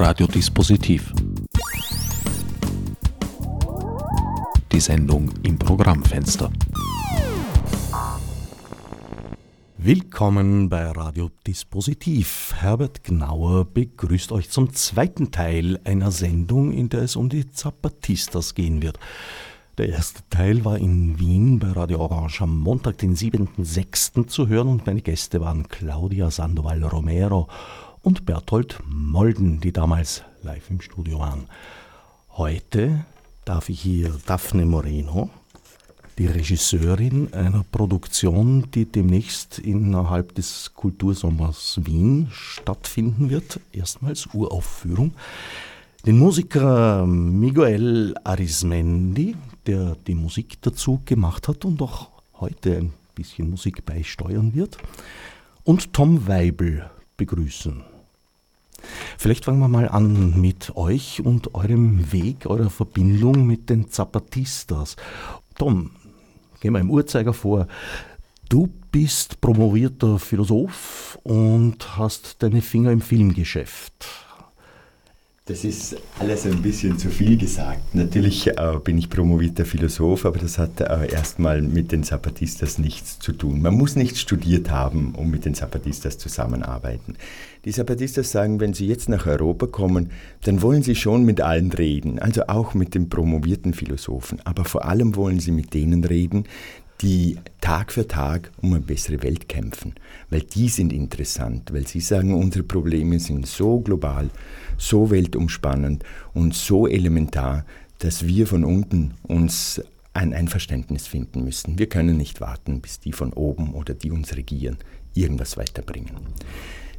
Radiodispositiv. Die Sendung im Programmfenster. Willkommen bei Radiodispositiv. Herbert Gnauer begrüßt euch zum zweiten Teil einer Sendung, in der es um die Zapatistas gehen wird. Der erste Teil war in Wien bei Radio Orange am Montag, den 7.6. zu hören und meine Gäste waren Claudia Sandoval Romero und Berthold Molden, die damals live im Studio waren. Heute darf ich hier Daphne Moreno, die Regisseurin einer Produktion, die demnächst innerhalb des Kultursommers Wien stattfinden wird, erstmals Uraufführung. Den Musiker Miguel Arismendi, der die Musik dazu gemacht hat und auch heute ein bisschen Musik beisteuern wird, und Tom Weibel begrüßen. Vielleicht fangen wir mal an mit euch und eurem Weg, eurer Verbindung mit den Zapatistas. Tom, gehen wir im Uhrzeiger vor. Du bist promovierter Philosoph und hast deine Finger im Filmgeschäft. Das ist alles ein bisschen zu viel gesagt. Natürlich äh, bin ich promovierter Philosoph, aber das hat äh, erstmal mit den Zapatistas nichts zu tun. Man muss nicht studiert haben, um mit den Zapatistas zusammenarbeiten. Die Zapatistas sagen, wenn sie jetzt nach Europa kommen, dann wollen sie schon mit allen reden, also auch mit den promovierten Philosophen. Aber vor allem wollen sie mit denen reden, die Tag für Tag um eine bessere Welt kämpfen, weil die sind interessant, weil sie sagen, unsere Probleme sind so global, so weltumspannend und so elementar, dass wir von unten uns ein Einverständnis finden müssen. Wir können nicht warten, bis die von oben oder die uns regieren irgendwas weiterbringen.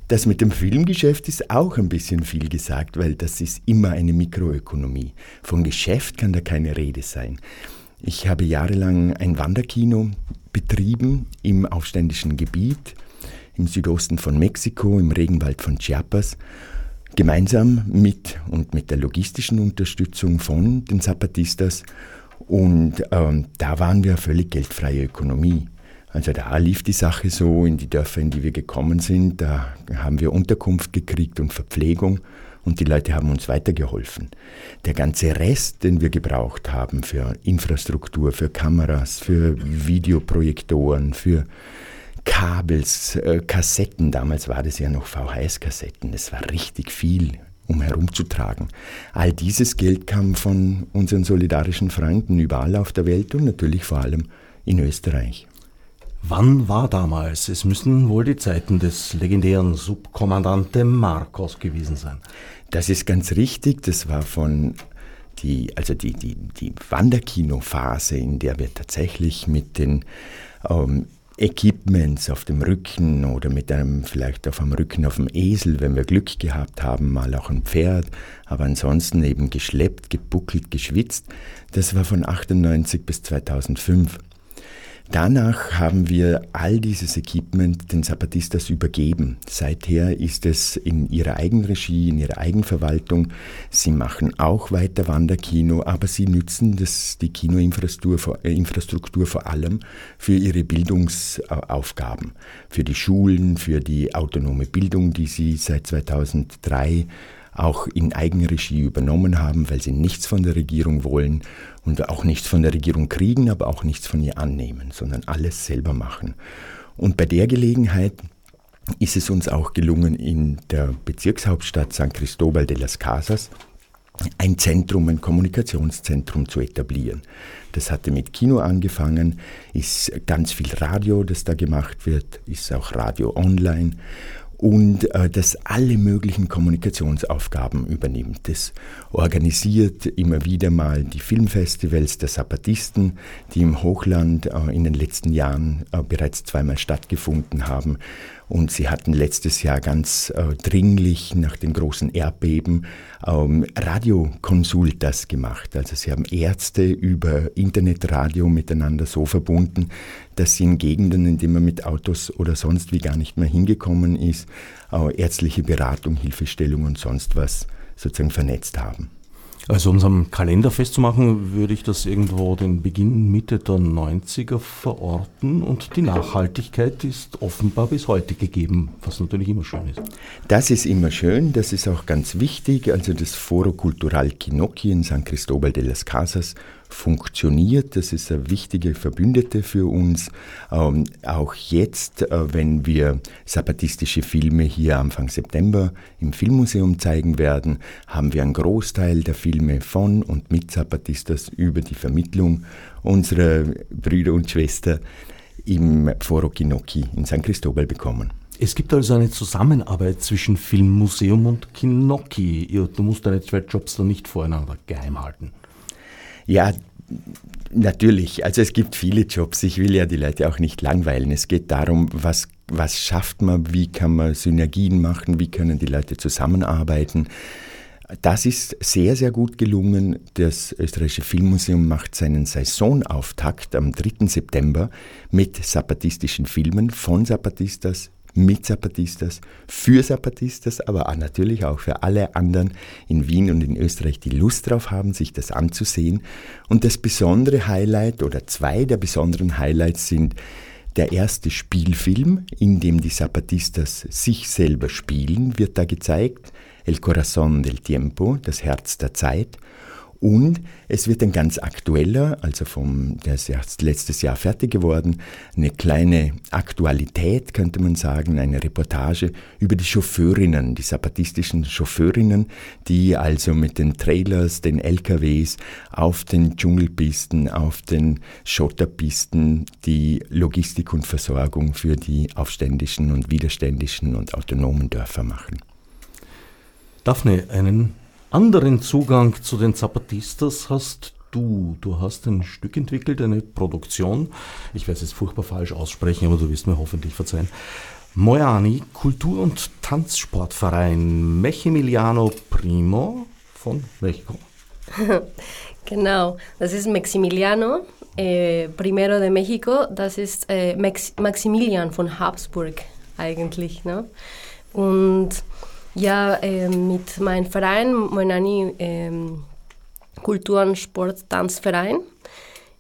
Das mit dem Filmgeschäft ist auch ein bisschen viel gesagt, weil das ist immer eine Mikroökonomie. Von Geschäft kann da keine Rede sein. Ich habe jahrelang ein Wanderkino betrieben im aufständischen Gebiet im Südosten von Mexiko, im Regenwald von Chiapas gemeinsam mit und mit der logistischen Unterstützung von den Zapatistas. Und ähm, da waren wir völlig geldfreie Ökonomie. Also da lief die Sache so in die Dörfer, in die wir gekommen sind. Da haben wir Unterkunft gekriegt und Verpflegung und die Leute haben uns weitergeholfen. Der ganze Rest, den wir gebraucht haben für Infrastruktur, für Kameras, für Videoprojektoren, für Kabels, äh, Kassetten, damals war das ja noch VHS-Kassetten, das war richtig viel, um herumzutragen. All dieses Geld kam von unseren solidarischen Freunden überall auf der Welt und natürlich vor allem in Österreich. Wann war damals? Es müssen wohl die Zeiten des legendären Subkommandante Marcos gewesen sein. Das ist ganz richtig. Das war von die, also die, die, die Wanderkino-Phase, in der wir tatsächlich mit den ähm, Equipments auf dem Rücken oder mit einem vielleicht auf dem Rücken auf dem Esel, wenn wir Glück gehabt haben, mal auch ein Pferd, aber ansonsten eben geschleppt, gebuckelt, geschwitzt. Das war von 98 bis 2005. Danach haben wir all dieses Equipment den Zapatistas übergeben. Seither ist es in ihrer Eigenregie, in ihrer Eigenverwaltung. Sie machen auch weiter Wanderkino, aber sie nützen das, die Kinoinfrastruktur äh, Infrastruktur vor allem für ihre Bildungsaufgaben, für die Schulen, für die autonome Bildung, die sie seit 2003 auch in Eigenregie übernommen haben, weil sie nichts von der Regierung wollen und auch nichts von der Regierung kriegen, aber auch nichts von ihr annehmen, sondern alles selber machen. Und bei der Gelegenheit ist es uns auch gelungen, in der Bezirkshauptstadt San Cristobal de las Casas ein Zentrum, ein Kommunikationszentrum zu etablieren. Das hatte mit Kino angefangen, ist ganz viel Radio, das da gemacht wird, ist auch Radio online und äh, das alle möglichen Kommunikationsaufgaben übernimmt. Das organisiert immer wieder mal die Filmfestivals der Zapatisten, die im Hochland äh, in den letzten Jahren äh, bereits zweimal stattgefunden haben und sie hatten letztes Jahr ganz äh, dringlich nach dem großen Erdbeben ähm, Radiokonsultas gemacht. Also sie haben Ärzte über Internetradio miteinander so verbunden, dass sie in Gegenden, in denen man mit Autos oder sonst wie gar nicht mehr hingekommen ist, äh, ärztliche Beratung, Hilfestellung und sonst was sozusagen vernetzt haben. Also um es am Kalender festzumachen, würde ich das irgendwo den Beginn Mitte der 90er verorten und die Nachhaltigkeit ist offenbar bis heute gegeben, was natürlich immer schön ist. Das ist immer schön, das ist auch ganz wichtig. Also das Foro Cultural Kinocchi in San Cristobal de las Casas funktioniert. Das ist eine wichtige Verbündete für uns. Ähm, auch jetzt, äh, wenn wir zapatistische Filme hier Anfang September im Filmmuseum zeigen werden, haben wir einen Großteil der Filme von und mit Zapatistas über die Vermittlung unserer Brüder und Schwestern im Foro Kinocchi in San Cristobal bekommen. Es gibt also eine Zusammenarbeit zwischen Filmmuseum und Kinocchi. Du musst deine zwei Jobs da nicht voreinander geheim halten. Ja, natürlich. Also es gibt viele Jobs. Ich will ja die Leute auch nicht langweilen. Es geht darum, was, was schafft man, wie kann man Synergien machen, wie können die Leute zusammenarbeiten. Das ist sehr, sehr gut gelungen. Das Österreichische Filmmuseum macht seinen Saisonauftakt am 3. September mit zapatistischen Filmen von Zapatistas mit Zapatistas, für Zapatistas, aber auch natürlich auch für alle anderen in Wien und in Österreich, die Lust drauf haben, sich das anzusehen. Und das besondere Highlight oder zwei der besonderen Highlights sind der erste Spielfilm, in dem die Zapatistas sich selber spielen, wird da gezeigt. El Corazón del Tiempo, das Herz der Zeit. Und es wird ein ganz aktueller, also vom, der ist erst letztes Jahr fertig geworden, eine kleine Aktualität, könnte man sagen, eine Reportage über die Chauffeurinnen, die zapatistischen Chauffeurinnen, die also mit den Trailers, den LKWs auf den Dschungelpisten, auf den Schotterpisten die Logistik und Versorgung für die aufständischen und widerständischen und autonomen Dörfer machen. Daphne, einen anderen Zugang zu den Zapatistas hast du. Du hast ein Stück entwickelt, eine Produktion. Ich werde es jetzt furchtbar falsch aussprechen, aber du wirst mir hoffentlich verzeihen. Moiani, Kultur- und Tanzsportverein Maximiliano Primo von Mexiko. genau, das ist Maximiliano äh, Primero de México. Das ist äh, Max Maximilian von Habsburg eigentlich. Ne? Und ja, äh, mit meinem Verein, Moinani äh, Kultur- und Sport-Tanzverein.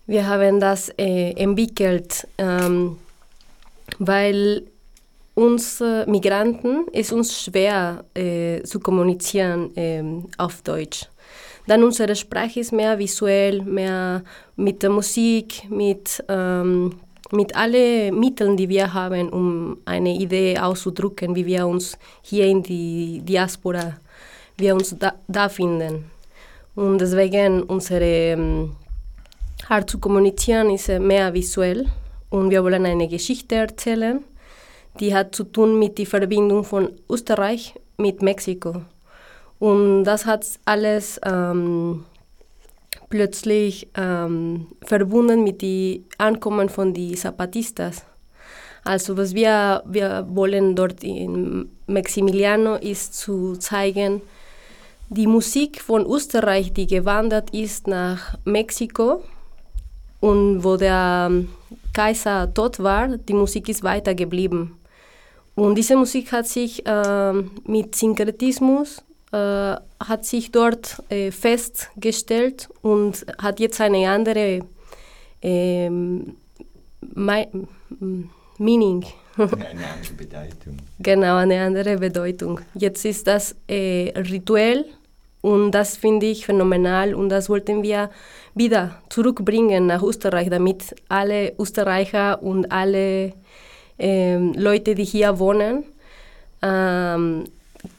Wir haben das äh, entwickelt, ähm, weil uns äh, Migranten ist uns schwer äh, zu kommunizieren ähm, auf Deutsch. Dann unsere Sprache ist mehr visuell, mehr mit der Musik, mit ähm, mit allen Mitteln, die wir haben, um eine Idee auszudrücken, wie wir uns hier in die Diaspora, wir uns da, da finden. Und deswegen unsere ähm, Art zu kommunizieren ist mehr visuell und wir wollen eine Geschichte erzählen, die hat zu tun mit der Verbindung von Österreich mit Mexiko. Und das hat alles ähm, plötzlich ähm, verbunden mit dem Ankommen von den Zapatistas. Also was wir, wir wollen dort in Maximiliano ist zu zeigen, die Musik von Österreich, die gewandert ist nach Mexiko und wo der Kaiser tot war, die Musik ist weitergeblieben. Und diese Musik hat sich äh, mit Synkretismus hat sich dort äh, festgestellt und hat jetzt eine andere ähm, Meaning. Eine andere Bedeutung. genau, eine andere Bedeutung. Jetzt ist das äh, rituell und das finde ich phänomenal und das wollten wir wieder zurückbringen nach Österreich, damit alle Österreicher und alle ähm, Leute, die hier wohnen, ähm,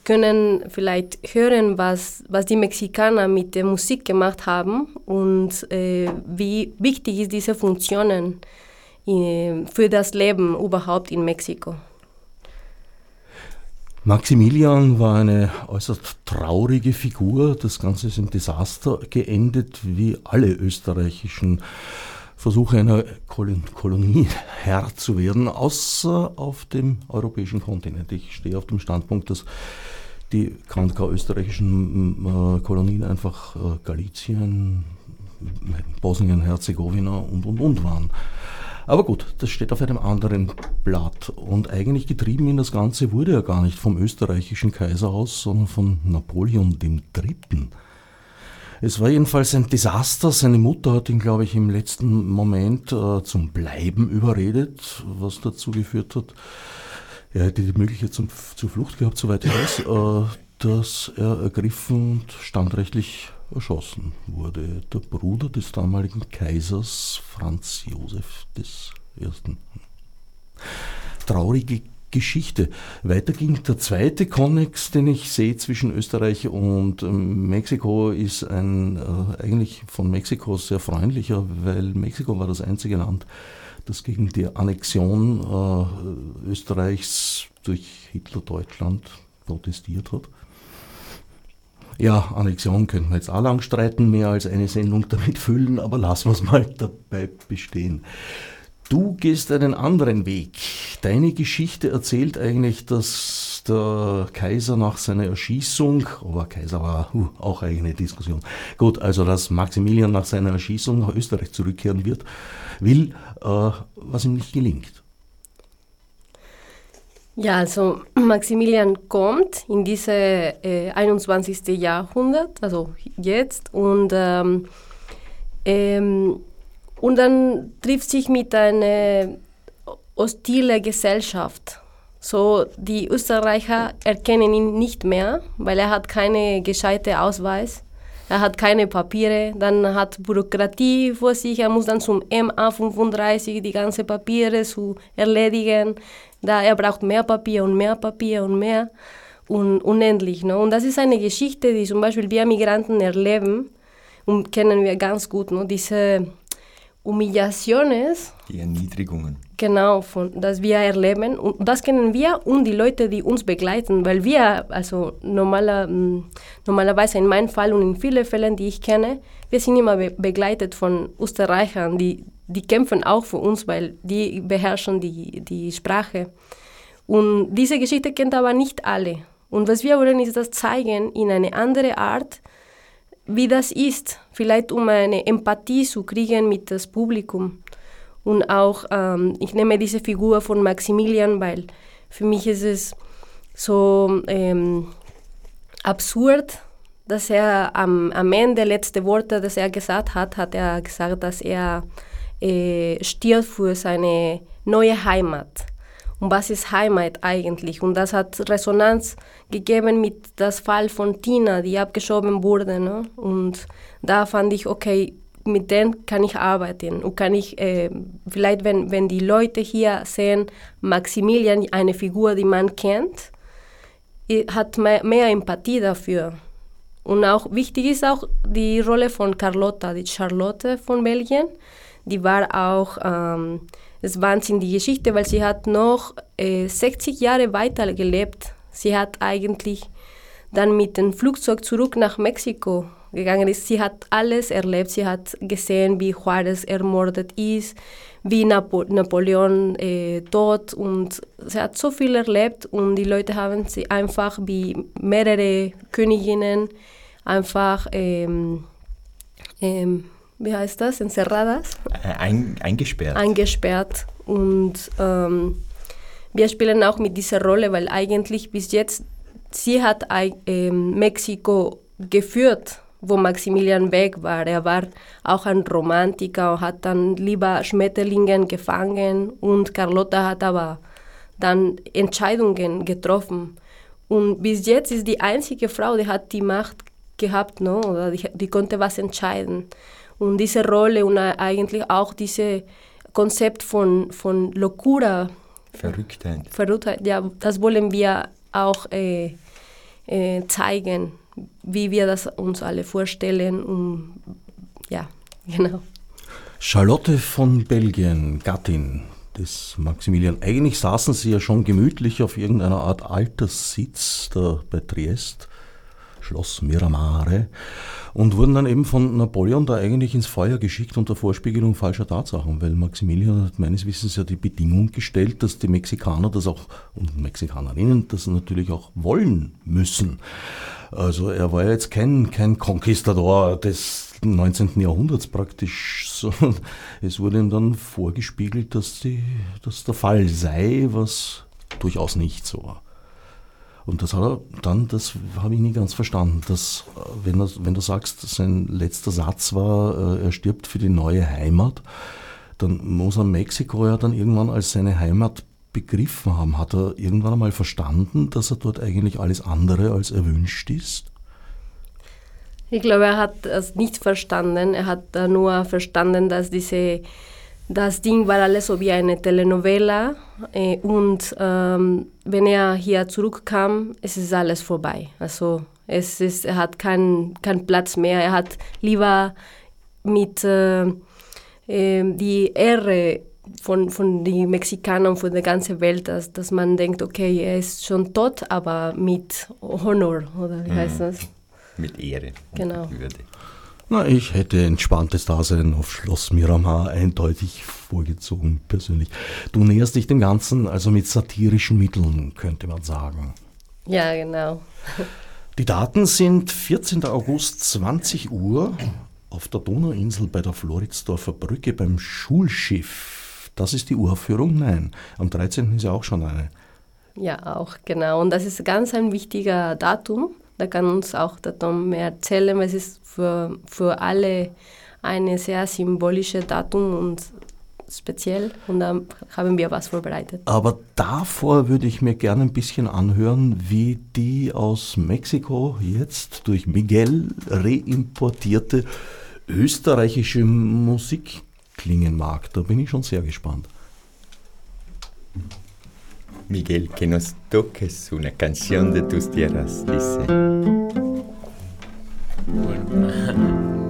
können vielleicht hören, was, was die Mexikaner mit der Musik gemacht haben und äh, wie wichtig ist diese Funktionen in, für das Leben überhaupt in Mexiko. Maximilian war eine äußerst traurige Figur. Das Ganze ist im Desaster geendet, wie alle österreichischen Versuche einer Kolonie Herr zu werden, außer auf dem europäischen Kontinent. Ich stehe auf dem Standpunkt, dass die österreichischen äh, Kolonien einfach äh, Galizien, Bosnien, Herzegowina und und und waren. Aber gut, das steht auf einem anderen Blatt. Und eigentlich getrieben in das Ganze wurde er gar nicht vom österreichischen Kaiser aus, sondern von Napoleon III. Es war jedenfalls ein Desaster. Seine Mutter hat ihn, glaube ich, im letzten Moment äh, zum Bleiben überredet, was dazu geführt hat, er hätte die Möglichkeit zum, zur Flucht gehabt, soweit ich weiß, äh, dass er ergriffen und standrechtlich erschossen wurde. Der Bruder des damaligen Kaisers Franz Josef I. Traurige Geschichte. Weiter ging der zweite Konnex, den ich sehe zwischen Österreich und ähm, Mexiko, ist ein äh, eigentlich von Mexiko sehr freundlicher, weil Mexiko war das einzige Land, das gegen die Annexion äh, Österreichs durch Hitler-Deutschland protestiert hat. Ja, Annexion könnten wir jetzt auch lang streiten, mehr als eine Sendung damit füllen, aber lassen wir es mal dabei bestehen. Du gehst einen anderen Weg. Deine Geschichte erzählt eigentlich, dass der Kaiser nach seiner Erschießung, aber Kaiser war uh, auch eine Diskussion. Gut, also dass Maximilian nach seiner Erschießung nach Österreich zurückkehren wird, will, äh, was ihm nicht gelingt. Ja, also Maximilian kommt in diese äh, 21. Jahrhundert, also jetzt, und ähm, ähm, und dann trifft sich mit einer hostile Gesellschaft. So, die Österreicher erkennen ihn nicht mehr, weil er hat keine gescheite Ausweis. Er hat keine Papiere, dann hat Bürokratie vor sich, er muss dann zum MA35 die ganzen Papiere zu erledigen. Da er braucht mehr Papier und mehr Papier und mehr und unendlich. Ne? Und das ist eine Geschichte, die zum Beispiel wir Migranten erleben und kennen wir ganz gut. Ne? Diese Humillaciones. Die Erniedrigungen. Genau, von, das wir erleben. Und das kennen wir und die Leute, die uns begleiten, weil wir, also normaler, mm, normalerweise in meinem Fall und in vielen Fällen, die ich kenne, wir sind immer be begleitet von Österreichern, die, die kämpfen auch für uns, weil die beherrschen die, die Sprache. Und diese Geschichte kennt aber nicht alle. Und was wir wollen, ist das zeigen in eine andere Art, wie das ist, vielleicht um eine Empathie zu kriegen mit das Publikum. Und auch, ähm, ich nehme diese Figur von Maximilian, weil für mich ist es so ähm, absurd, dass er am, am Ende, letzte Worte, das er gesagt hat, hat er gesagt, dass er äh, stirbt für seine neue Heimat und was ist Heimat eigentlich. Und das hat Resonanz gegeben mit das Fall von Tina, die abgeschoben wurde. Ne? Und da fand ich, okay, mit denen kann ich arbeiten und kann ich äh, vielleicht, wenn, wenn die Leute hier sehen, Maximilian, eine Figur, die man kennt, hat mehr, mehr Empathie dafür. Und auch wichtig ist auch die Rolle von Carlotta, die Charlotte von Belgien. Die war auch ähm, es Wahnsinn die Geschichte, weil sie hat noch äh, 60 Jahre weiter gelebt. Sie hat eigentlich dann mit dem Flugzeug zurück nach Mexiko gegangen ist. Sie hat alles erlebt. Sie hat gesehen, wie Juarez ermordet ist, wie Napo Napoleon äh, tot und sie hat so viel erlebt und die Leute haben sie einfach wie mehrere Königinnen einfach ähm, ähm, wie heißt das, encerradas. Äh, ein, eingesperrt. Eingesperrt. Und ähm, wir spielen auch mit dieser Rolle, weil eigentlich bis jetzt, sie hat äh, Mexiko geführt, wo Maximilian weg war. Er war auch ein Romantiker und hat dann lieber Schmetterlingen gefangen und Carlotta hat aber dann Entscheidungen getroffen. Und bis jetzt ist die einzige Frau, die hat die Macht gehabt, no? oder die, die konnte was entscheiden. Und diese Rolle und eigentlich auch dieses Konzept von, von Locura. Verrücktheit. Verrücktheit, ja, das wollen wir auch äh, äh, zeigen, wie wir das uns alle vorstellen. Und, ja, genau. Charlotte von Belgien, Gattin des Maximilian. Eigentlich saßen sie ja schon gemütlich auf irgendeiner Art Alterssitz da bei Triest, Schloss Miramare und wurden dann eben von Napoleon da eigentlich ins Feuer geschickt unter Vorspiegelung falscher Tatsachen, weil Maximilian hat meines Wissens ja die Bedingung gestellt, dass die Mexikaner das auch und Mexikanerinnen das natürlich auch wollen müssen. Also er war ja jetzt kein, kein Conquistador des 19. Jahrhunderts praktisch, sondern es wurde ihm dann vorgespiegelt, dass, die, dass der Fall sei, was durchaus nicht so war. Und das hat er dann, das habe ich nie ganz verstanden, dass, äh, wenn, er, wenn du sagst, sein letzter Satz war, äh, er stirbt für die neue Heimat, dann muss er Mexiko ja dann irgendwann als seine Heimat begriffen haben. Hat er irgendwann einmal verstanden, dass er dort eigentlich alles andere als erwünscht ist? Ich glaube, er hat es nicht verstanden. Er hat nur verstanden, dass diese, das Ding war alles so wie eine Telenovela. Äh, und ähm, wenn er hier zurückkam, es ist alles vorbei. Also es ist, er hat keinen kein Platz mehr. Er hat lieber mit äh, äh, die Ehre von, von den Mexikanern, von der ganzen Welt, dass, dass man denkt, okay, er ist schon tot, aber mit Honor, oder wie heißt mhm. das? Mit Ehre. Genau. Würde. Na, ich hätte entspanntes Dasein auf Schloss Miramar eindeutig vorgezogen, persönlich. Du näherst dich dem Ganzen also mit satirischen Mitteln, könnte man sagen. Ja, genau. Die Daten sind 14. August 20 Uhr auf der Donauinsel bei der Floridsdorfer Brücke beim Schulschiff. Das ist die Uraufführung? Nein. Am 13. ist ja auch schon eine. Ja, auch, genau. Und das ist ganz ein wichtiger Datum. Da kann uns auch der Tom mehr erzählen, weil es ist für, für alle eine sehr symbolische Datum und speziell und da haben wir was vorbereitet. Aber davor würde ich mir gerne ein bisschen anhören, wie die aus Mexiko jetzt durch Miguel reimportierte österreichische Musik klingen mag. Da bin ich schon sehr gespannt. Miguel, que nos toques una canción de tus tierras, dice.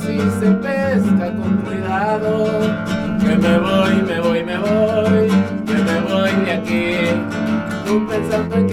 si se pesca con cuidado. Que me voy, me voy, me voy, que me voy de aquí. Tú pensando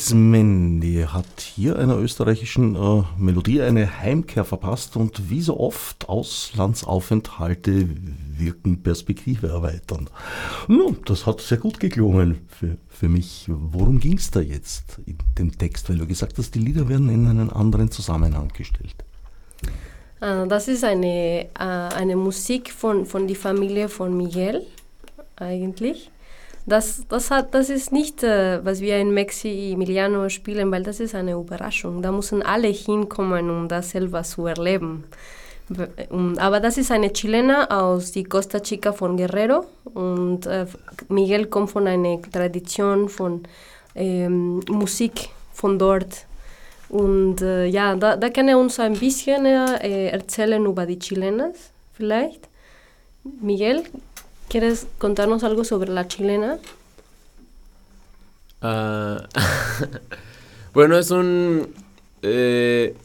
Miguel Arismendi hat hier einer österreichischen äh, Melodie eine Heimkehr verpasst und wie so oft Auslandsaufenthalte wirken Perspektive erweitern. Nun, das hat sehr gut geklungen für, für mich. Worum ging es da jetzt in dem Text? Weil du gesagt hast, die Lieder werden in einen anderen Zusammenhang gestellt. Äh, das ist eine, äh, eine Musik von, von der Familie von Miguel eigentlich. Das, das, hat, das ist nicht, äh, was wir in Maximiliano spielen, weil das ist eine Überraschung. Da müssen alle hinkommen, um das selber zu erleben. Aber das ist eine Chilena aus die Costa Chica von Guerrero und äh, Miguel kommt von einer Tradition von ähm, Musik von dort. Und äh, ja, da, da kann er uns ein bisschen äh, erzählen über die Chilenas, vielleicht. Miguel, ¿Quieres contarnos algo sobre la chilena? Uh, bueno, es un eh,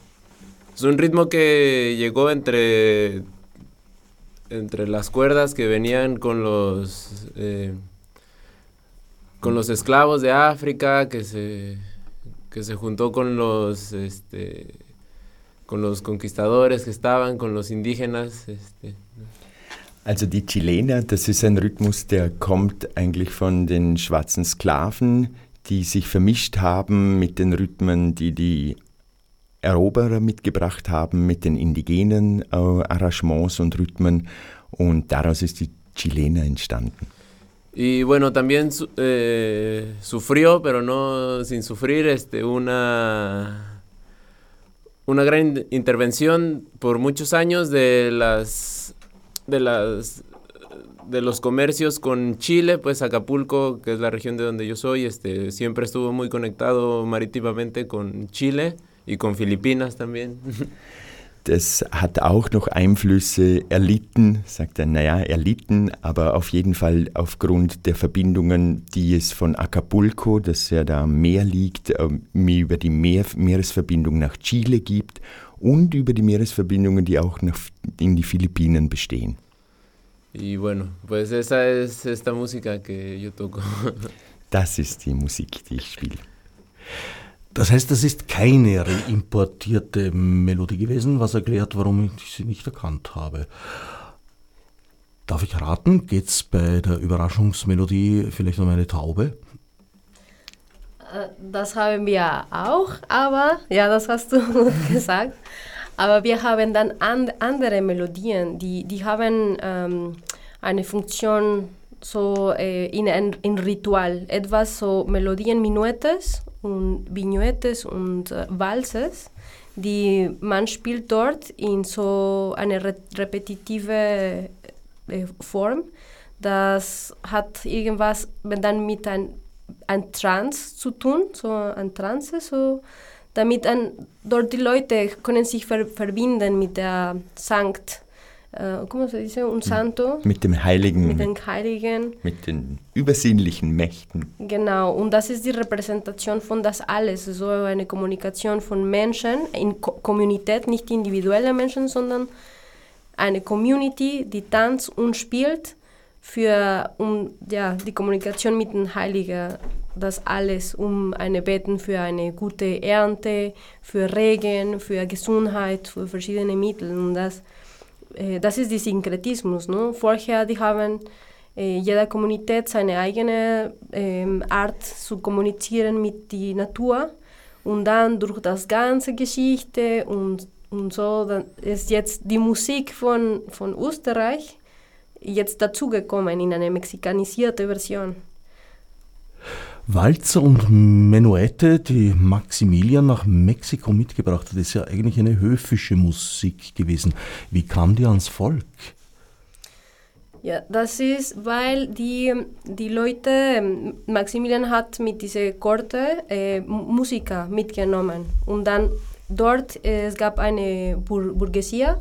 es un ritmo que llegó entre entre las cuerdas que venían con los eh, con los esclavos de África que se que se juntó con los este con los conquistadores que estaban con los indígenas este Also die Chilena, das ist ein Rhythmus, der kommt eigentlich von den schwarzen Sklaven, die sich vermischt haben mit den Rhythmen, die die Eroberer mitgebracht haben, mit den indigenen äh, Arrangements und Rhythmen. Und daraus ist die Chilena entstanden. Y bueno, también eh, sufrió, pero no sin sufrir, este, una, una gran intervención por muchos años de las de las de los comercios con Chile, pues Acapulco, que es la región de donde yo soy, este, siempre estuvo muy conectado marítimamente con Chile y con Filipinas también. Das hat auch noch Einflüsse erlitten, sagt er, naja, erlitten, aber auf jeden Fall aufgrund der Verbindungen, die es von Acapulco, das ja da am Meer liegt, ähm, über die Meer Meeresverbindung nach Chile gibt und über die Meeresverbindungen, die auch nach, in die Philippinen bestehen. Y bueno, pues esa es esta música que yo toco. Das ist die Musik, die ich spiele. Das heißt, das ist keine reimportierte Melodie gewesen, was erklärt, warum ich sie nicht erkannt habe. Darf ich raten, geht es bei der Überraschungsmelodie vielleicht um eine Taube? Äh, das haben wir auch, aber, ja, das hast du gesagt. Aber wir haben dann and, andere Melodien, die, die haben ähm, eine Funktion so äh, in ein in Ritual, etwas so Melodien, Minuetes und Vignettes und äh, Walzes, die man spielt dort in so eine re repetitive äh, Form. Das hat irgendwas dann mit einem ein Trance zu tun, so ein Trance, so damit ein, dort die Leute können sich ver verbinden mit der Sankt, äh, ¿cómo se dice? Un Santo. Mit dem Heiligen. Mit den Heiligen. Mit den übersinnlichen Mächten. Genau, und das ist die Repräsentation von das alles, so eine Kommunikation von Menschen in Ko Kommunität, nicht individuelle Menschen, sondern eine Community, die tanzt und spielt für um, ja, die Kommunikation mit den Heiligen, das alles um eine Beten für eine gute Ernte, für Regen, für Gesundheit, für verschiedene Mittel. Und das, äh, das ist der Synkretismus. Ne? Vorher, die haben äh, jede Kommunität seine eigene äh, Art zu kommunizieren mit der Natur. Und dann durch das ganze Geschichte und, und so, dann ist jetzt die Musik von, von Österreich jetzt dazugekommen in eine mexikanisierte Version. Walzer und Menuette, die Maximilian nach Mexiko mitgebracht hat, ist ja eigentlich eine höfische Musik gewesen. Wie kam die ans Volk? Ja, das ist, weil die, die Leute, Maximilian hat mit dieser Korte äh, Musiker mitgenommen und dann dort, äh, es gab eine Bur Burgesia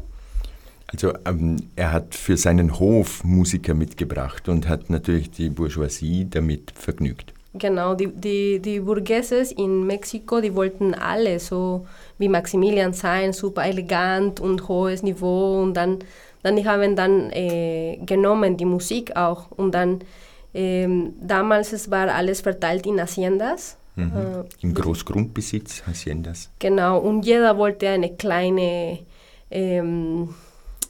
Also ähm, er hat für seinen Hof Musiker mitgebracht und hat natürlich die Bourgeoisie damit vergnügt. Genau, die, die, die Burgueses in Mexiko, die wollten alle so wie Maximilian sein, super elegant und hohes Niveau und dann, dann die haben dann äh, genommen die Musik auch und dann ähm, damals es war alles verteilt in Haciendas. Mhm. Äh, Im Großgrundbesitz Haciendas. Genau, und jeder wollte eine kleine ähm,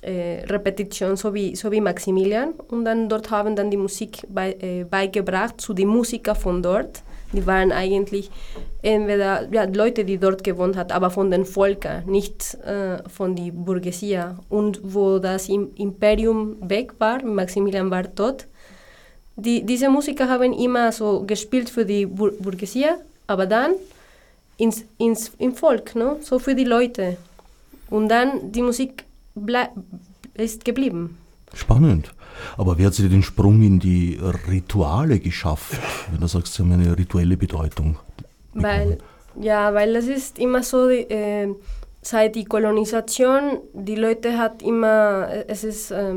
äh, Repetition, so wie, Maximilian. Und dann dort haben dann die Musik bei, äh, beigebracht zu den Musikern von dort. Die waren eigentlich entweder ja, Leute, die dort gewohnt haben, aber von den Völkern, nicht äh, von der Burgesie. Und wo das Imperium weg war, Maximilian war tot, die, diese Musiker haben immer so gespielt für die Bur Burgesie, aber dann ins, ins, im Volk, no? so für die Leute. Und dann die Musik ist geblieben. Spannend. Aber wie hat sie den Sprung in die Rituale geschafft? Wenn du sagst, sie haben eine rituelle Bedeutung. Weil, ja, weil es ist immer so, äh, seit die Kolonisation, die Leute hat immer, es ist, äh,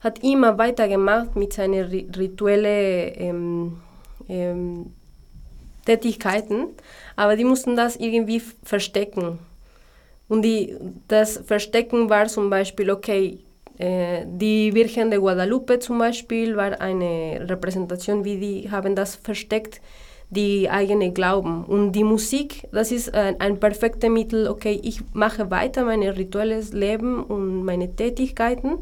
hat immer weitergemacht mit seinen rituellen ähm, ähm, Tätigkeiten, aber die mussten das irgendwie verstecken. Und die, das Verstecken war zum Beispiel, okay, äh, die Virgen de Guadalupe zum Beispiel war eine Repräsentation, wie die haben das versteckt, die eigene Glauben. Und die Musik, das ist ein, ein perfektes Mittel, okay, ich mache weiter mein rituelles Leben und meine Tätigkeiten,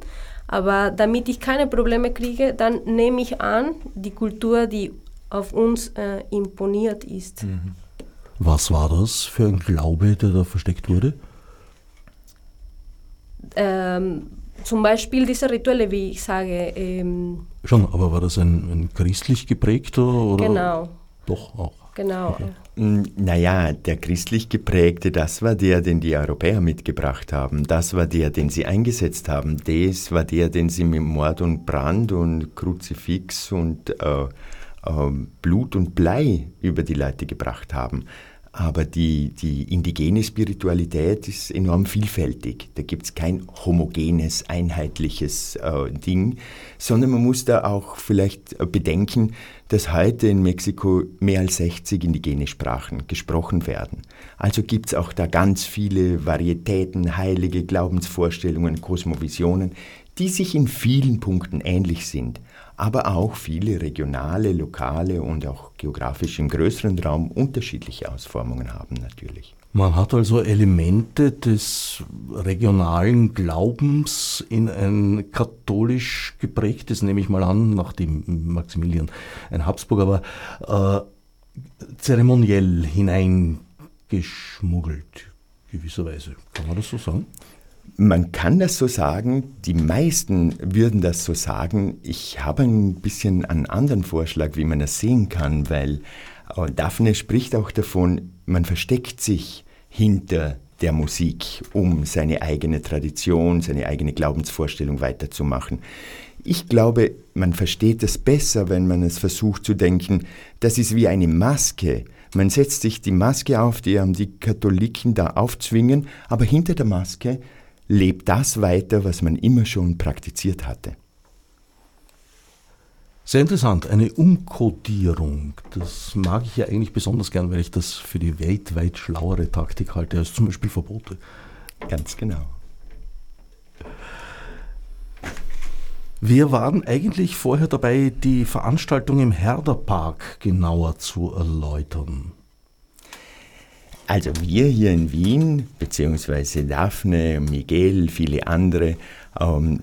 aber damit ich keine Probleme kriege, dann nehme ich an die Kultur, die auf uns äh, imponiert ist. Mhm. Was war das für ein Glaube, der da versteckt wurde? Ähm, zum Beispiel diese Rituelle, wie ich sage. Ähm, Schon, aber war das ein, ein christlich geprägter? Oder? Genau. Doch auch. Genau. Okay. Naja, der christlich geprägte, das war der, den die Europäer mitgebracht haben. Das war der, den sie eingesetzt haben. Das war der, den sie mit Mord und Brand und Kruzifix und äh, äh, Blut und Blei über die Leute gebracht haben. Aber die, die indigene Spiritualität ist enorm vielfältig. Da gibt es kein homogenes, einheitliches äh, Ding, sondern man muss da auch vielleicht bedenken, dass heute in Mexiko mehr als 60 indigene Sprachen gesprochen werden. Also gibt es auch da ganz viele Varietäten, heilige Glaubensvorstellungen, Kosmovisionen, die sich in vielen Punkten ähnlich sind aber auch viele regionale, lokale und auch geografisch im größeren Raum unterschiedliche Ausformungen haben natürlich. Man hat also Elemente des regionalen Glaubens in ein katholisch geprägtes, nehme ich mal an, nachdem Maximilian ein Habsburger war, äh, zeremoniell hineingeschmuggelt, gewisserweise. Kann man das so sagen? Man kann das so sagen, die meisten würden das so sagen. Ich habe ein bisschen einen anderen Vorschlag, wie man das sehen kann, weil äh, Daphne spricht auch davon, man versteckt sich hinter der Musik, um seine eigene Tradition, seine eigene Glaubensvorstellung weiterzumachen. Ich glaube, man versteht es besser, wenn man es versucht zu denken, das ist wie eine Maske. Man setzt sich die Maske auf, die haben die Katholiken da aufzwingen, aber hinter der Maske lebt das weiter, was man immer schon praktiziert hatte. Sehr interessant, eine Umkodierung. Das mag ich ja eigentlich besonders gern, weil ich das für die weltweit schlauere Taktik halte als zum Beispiel Verbote. Ganz genau. Wir waren eigentlich vorher dabei, die Veranstaltung im Herderpark genauer zu erläutern. Also wir hier in Wien, beziehungsweise Daphne, Miguel, viele andere, ähm,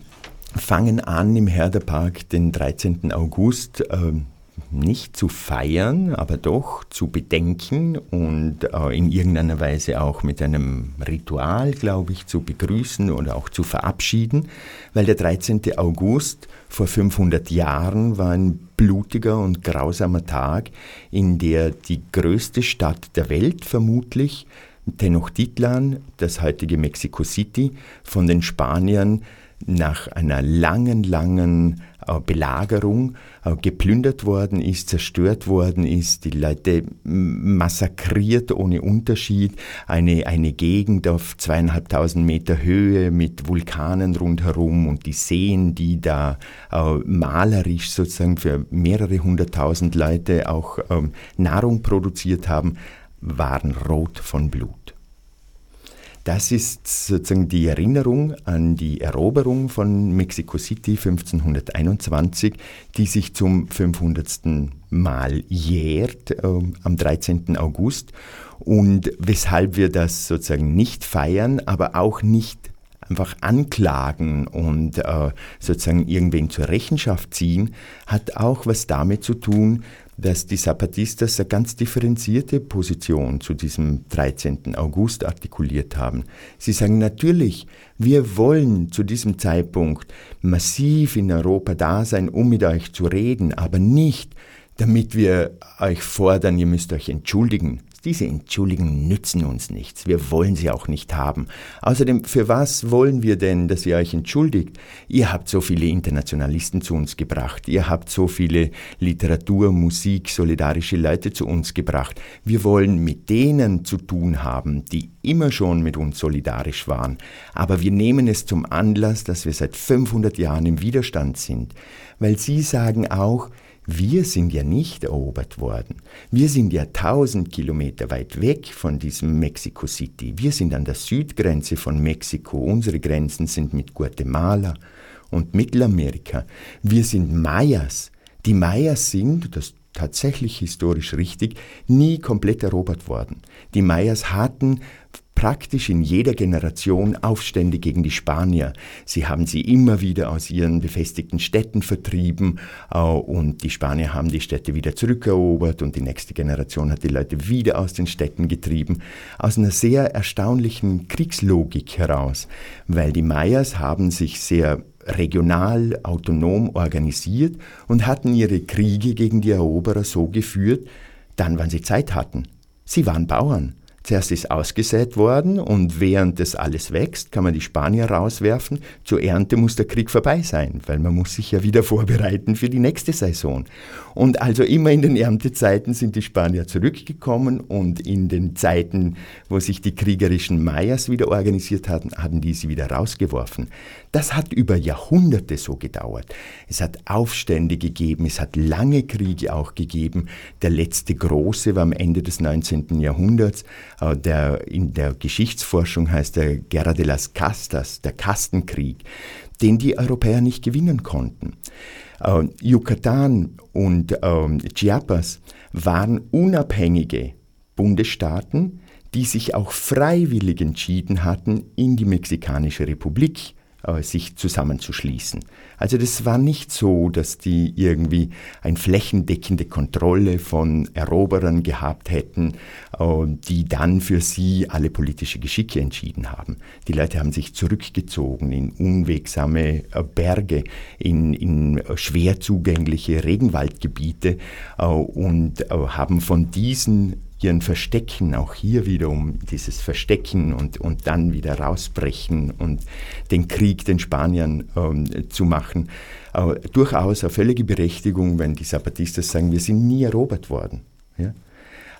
fangen an im Herderpark den 13. August ähm, nicht zu feiern, aber doch zu bedenken und äh, in irgendeiner Weise auch mit einem Ritual, glaube ich, zu begrüßen oder auch zu verabschieden, weil der 13. August vor 500 Jahren war ein blutiger und grausamer Tag, in der die größte Stadt der Welt vermutlich, Tenochtitlan, das heutige Mexico City, von den Spaniern nach einer langen, langen äh, Belagerung geplündert worden ist, zerstört worden ist, die Leute massakriert ohne Unterschied, eine, eine Gegend auf zweieinhalbtausend Meter Höhe mit Vulkanen rundherum und die Seen, die da äh, malerisch sozusagen für mehrere hunderttausend Leute auch ähm, Nahrung produziert haben, waren rot von Blut. Das ist sozusagen die Erinnerung an die Eroberung von Mexico City 1521, die sich zum 500. Mal jährt äh, am 13. August und weshalb wir das sozusagen nicht feiern, aber auch nicht einfach anklagen und äh, sozusagen irgendwen zur Rechenschaft ziehen, hat auch was damit zu tun, dass die Zapatistas eine ganz differenzierte Position zu diesem 13. August artikuliert haben. Sie sagen natürlich, wir wollen zu diesem Zeitpunkt massiv in Europa da sein, um mit euch zu reden, aber nicht, damit wir euch fordern, ihr müsst euch entschuldigen. Diese Entschuldigungen nützen uns nichts. Wir wollen sie auch nicht haben. Außerdem, für was wollen wir denn, dass ihr euch entschuldigt? Ihr habt so viele Internationalisten zu uns gebracht. Ihr habt so viele Literatur, Musik, solidarische Leute zu uns gebracht. Wir wollen mit denen zu tun haben, die immer schon mit uns solidarisch waren. Aber wir nehmen es zum Anlass, dass wir seit 500 Jahren im Widerstand sind. Weil sie sagen auch, wir sind ja nicht erobert worden. Wir sind ja tausend Kilometer weit weg von diesem Mexico City. Wir sind an der Südgrenze von Mexiko. Unsere Grenzen sind mit Guatemala und Mittelamerika. Wir sind Mayas. Die Mayas sind, das tatsächlich historisch richtig, nie komplett erobert worden. Die Mayas hatten praktisch in jeder Generation Aufstände gegen die Spanier. Sie haben sie immer wieder aus ihren befestigten Städten vertrieben äh, und die Spanier haben die Städte wieder zurückerobert und die nächste Generation hat die Leute wieder aus den Städten getrieben. Aus einer sehr erstaunlichen Kriegslogik heraus, weil die Mayas haben sich sehr regional, autonom organisiert und hatten ihre Kriege gegen die Eroberer so geführt, dann, wann sie Zeit hatten. Sie waren Bauern. Zuerst ist ausgesät worden und während das alles wächst, kann man die Spanier rauswerfen. Zur Ernte muss der Krieg vorbei sein, weil man muss sich ja wieder vorbereiten für die nächste Saison. Und also immer in den Erntezeiten sind die Spanier zurückgekommen und in den Zeiten, wo sich die kriegerischen Mayas wieder organisiert hatten, hatten die sie wieder rausgeworfen. Das hat über Jahrhunderte so gedauert. Es hat Aufstände gegeben, es hat lange Kriege auch gegeben. Der letzte große war am Ende des 19. Jahrhunderts der, in der Geschichtsforschung heißt der Guerra de las Castas, der Kastenkrieg, den die Europäer nicht gewinnen konnten. Äh, Yucatan und äh, Chiapas waren unabhängige Bundesstaaten, die sich auch freiwillig entschieden hatten, in die Mexikanische Republik äh, sich zusammenzuschließen. Also das war nicht so, dass die irgendwie eine flächendeckende Kontrolle von Eroberern gehabt hätten, äh, die dann für sie alle politische Geschicke entschieden haben. Die Leute haben sich zurückgezogen in unwegsame äh, Berge, in, in schwer zugängliche Regenwaldgebiete und haben von diesen ihren Verstecken, auch hier wieder um dieses Verstecken und, und dann wieder rausbrechen und den Krieg den Spaniern ähm, zu machen, äh, durchaus eine völlige Berechtigung, wenn die Zapatistas sagen, wir sind nie erobert worden. Ja?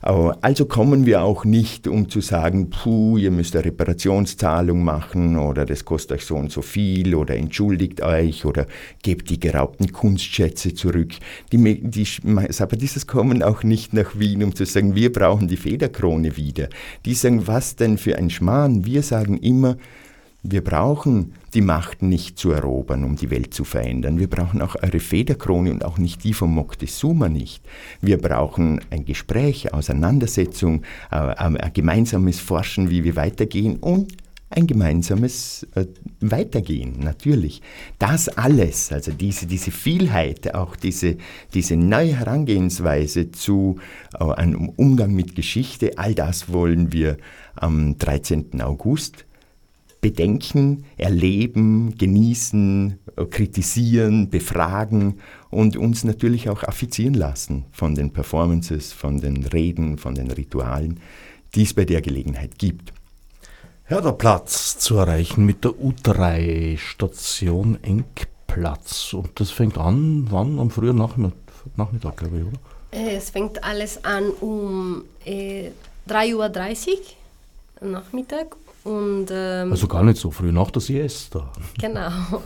Also kommen wir auch nicht, um zu sagen, puh, ihr müsst eine Reparationszahlung machen oder das kostet euch so und so viel oder entschuldigt euch oder gebt die geraubten Kunstschätze zurück. Die, die Zapatistas kommen auch nicht nach Wien, um zu sagen, wir brauchen die Federkrone wieder. Die sagen, was denn für ein Schmarrn? Wir sagen immer, wir brauchen die Macht nicht zu erobern, um die Welt zu verändern. Wir brauchen auch eure Federkrone und auch nicht die von Moctezuma nicht. Wir brauchen ein Gespräch, Auseinandersetzung, äh, ein gemeinsames Forschen, wie wir weitergehen und ein gemeinsames äh, Weitergehen, natürlich. Das alles, also diese, diese Vielheit, auch diese, diese neue Herangehensweise zu äh, einem Umgang mit Geschichte, all das wollen wir am 13. August bedenken, erleben, genießen, äh, kritisieren, befragen und uns natürlich auch affizieren lassen von den Performances, von den Reden, von den Ritualen, die es bei der Gelegenheit gibt. Ja, der Platz zu erreichen mit der U3 Station Engplatz. Und das fängt an, wann? Am frühen Nachmittag, Nachmittag glaube ich, oder? Äh, es fängt alles an um äh, 3.30 Uhr Nachmittag. Und, ähm, also gar nicht so früh nach der Siesta. Genau.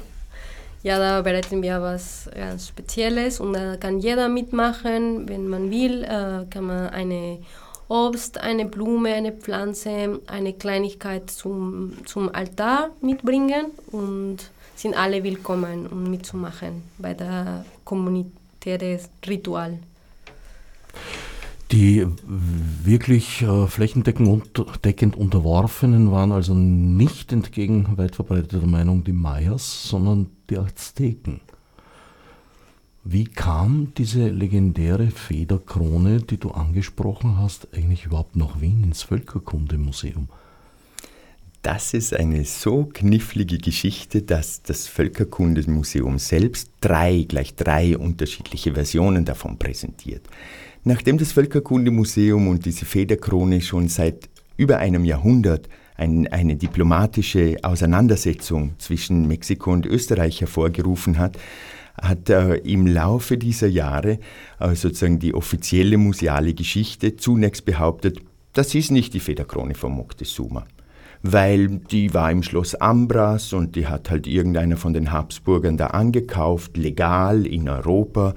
Ja, da bereiten wir was ganz Spezielles und da kann jeder mitmachen. Wenn man will, äh, kann man eine Obst, eine Blume, eine Pflanze, eine Kleinigkeit zum, zum Altar mitbringen und sind alle willkommen, um mitzumachen bei der kommunitären Ritual. Die wirklich äh, flächendeckend Unterworfenen waren also nicht entgegen weit verbreiteter Meinung die Mayas, sondern die Azteken. Wie kam diese legendäre Federkrone, die du angesprochen hast, eigentlich überhaupt nach Wien ins Völkerkundemuseum? Das ist eine so knifflige Geschichte, dass das Völkerkundemuseum selbst drei, gleich drei unterschiedliche Versionen davon präsentiert. Nachdem das Völkerkundemuseum und diese Federkrone schon seit über einem Jahrhundert ein, eine diplomatische Auseinandersetzung zwischen Mexiko und Österreich hervorgerufen hat, hat äh, im Laufe dieser Jahre äh, sozusagen die offizielle museale Geschichte zunächst behauptet, das ist nicht die Federkrone von Moctezuma weil die war im Schloss Ambras und die hat halt irgendeiner von den Habsburgern da angekauft, legal in Europa.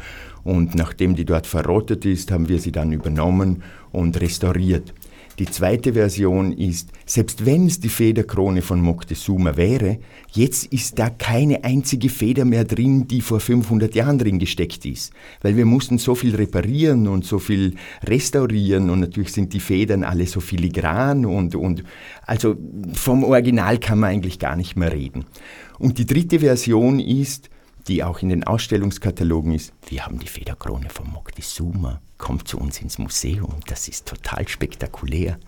Und nachdem die dort verrottet ist, haben wir sie dann übernommen und restauriert. Die zweite Version ist, selbst wenn es die Federkrone von Moctezuma wäre, jetzt ist da keine einzige Feder mehr drin, die vor 500 Jahren drin gesteckt ist. Weil wir mussten so viel reparieren und so viel restaurieren und natürlich sind die Federn alle so filigran und, und also vom Original kann man eigentlich gar nicht mehr reden. Und die dritte Version ist, die auch in den Ausstellungskatalogen ist, wir haben die Federkrone von Moctezuma, kommt zu uns ins Museum, das ist total spektakulär.